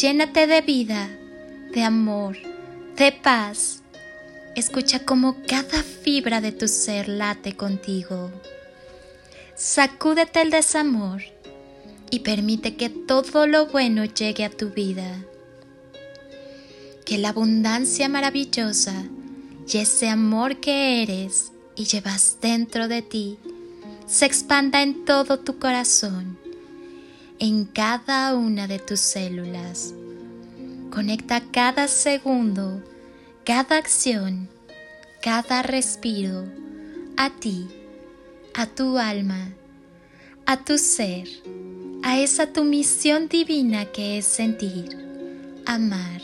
Llénate de vida, de amor, de paz. Escucha cómo cada fibra de tu ser late contigo. Sacúdete el desamor y permite que todo lo bueno llegue a tu vida. Que la abundancia maravillosa y ese amor que eres y llevas dentro de ti se expanda en todo tu corazón, en cada una de tus células. Conecta cada segundo, cada acción, cada respiro a ti, a tu alma, a tu ser, a esa tu misión divina que es sentir, amar,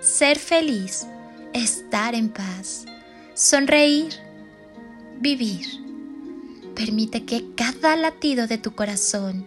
ser feliz estar en paz, sonreír, vivir. Permite que cada latido de tu corazón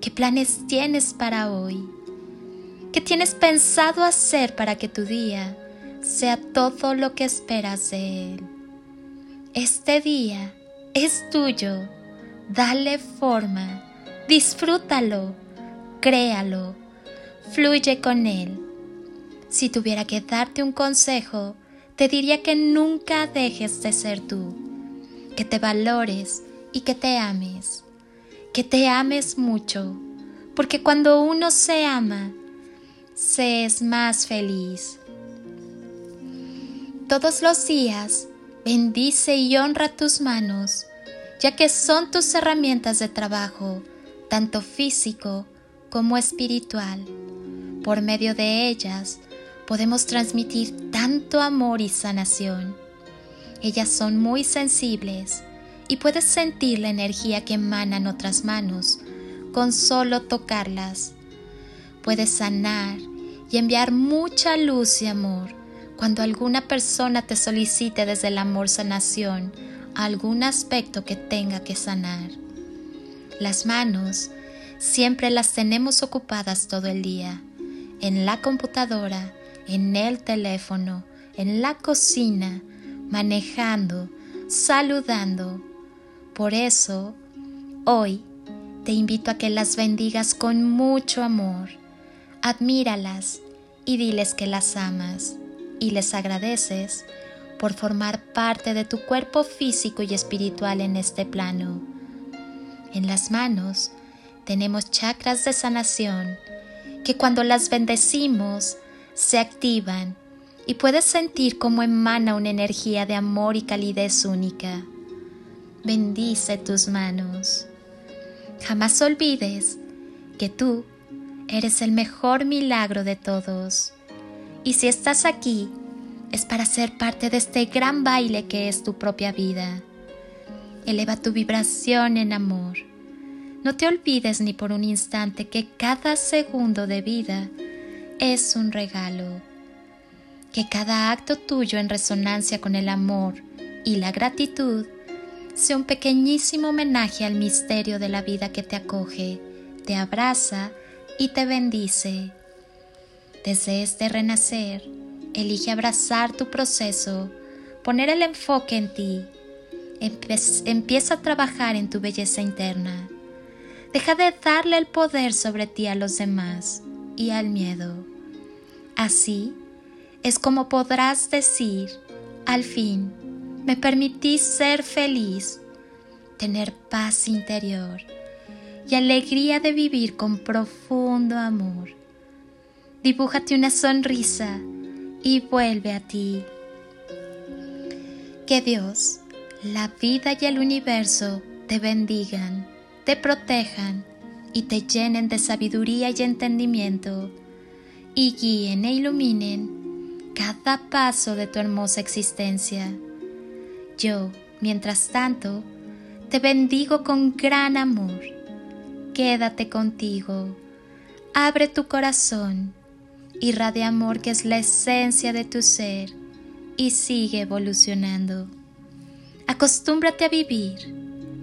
¿Qué planes tienes para hoy? ¿Qué tienes pensado hacer para que tu día sea todo lo que esperas de él? Este día es tuyo. Dale forma. Disfrútalo. Créalo. Fluye con él. Si tuviera que darte un consejo, te diría que nunca dejes de ser tú, que te valores y que te ames, que te ames mucho, porque cuando uno se ama, se es más feliz. Todos los días bendice y honra tus manos, ya que son tus herramientas de trabajo, tanto físico como espiritual. Por medio de ellas, podemos transmitir tanto amor y sanación. Ellas son muy sensibles y puedes sentir la energía que emanan otras manos con solo tocarlas. Puedes sanar y enviar mucha luz y amor cuando alguna persona te solicite desde el amor sanación algún aspecto que tenga que sanar. Las manos siempre las tenemos ocupadas todo el día, en la computadora, en el teléfono, en la cocina, manejando, saludando. Por eso, hoy te invito a que las bendigas con mucho amor. Admíralas y diles que las amas y les agradeces por formar parte de tu cuerpo físico y espiritual en este plano. En las manos tenemos chakras de sanación que cuando las bendecimos se activan y puedes sentir cómo emana una energía de amor y calidez única. Bendice tus manos. Jamás olvides que tú eres el mejor milagro de todos. Y si estás aquí es para ser parte de este gran baile que es tu propia vida. Eleva tu vibración en amor. No te olvides ni por un instante que cada segundo de vida es un regalo. Que cada acto tuyo en resonancia con el amor y la gratitud sea un pequeñísimo homenaje al misterio de la vida que te acoge, te abraza y te bendice. Desde este renacer, elige abrazar tu proceso, poner el enfoque en ti. empieza a trabajar en tu belleza interna. Deja de darle el poder sobre ti a los demás y al miedo. Así es como podrás decir, al fin, me permití ser feliz, tener paz interior y alegría de vivir con profundo amor. Dibújate una sonrisa y vuelve a ti. Que Dios, la vida y el universo te bendigan, te protejan y te llenen de sabiduría y entendimiento y guíen e iluminen cada paso de tu hermosa existencia. Yo, mientras tanto, te bendigo con gran amor. Quédate contigo, abre tu corazón, irradia amor que es la esencia de tu ser y sigue evolucionando. Acostúmbrate a vivir,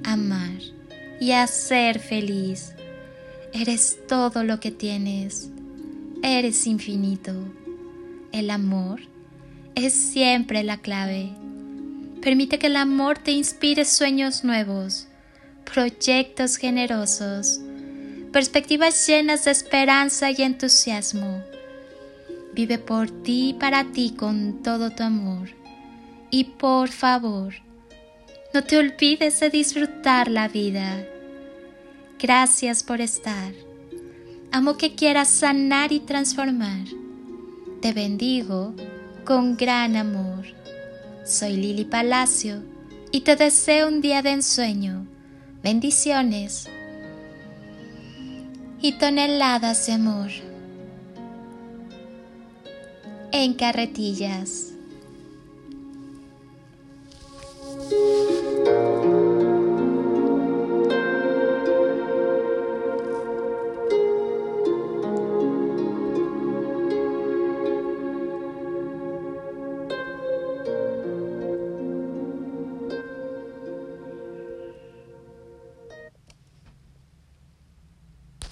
amar y a ser feliz. Eres todo lo que tienes. Eres infinito. El amor es siempre la clave. Permite que el amor te inspire sueños nuevos, proyectos generosos, perspectivas llenas de esperanza y entusiasmo. Vive por ti y para ti con todo tu amor. Y por favor, no te olvides de disfrutar la vida. Gracias por estar. Amo que quieras sanar y transformar. Te bendigo con gran amor. Soy Lili Palacio y te deseo un día de ensueño, bendiciones y toneladas de amor. En carretillas.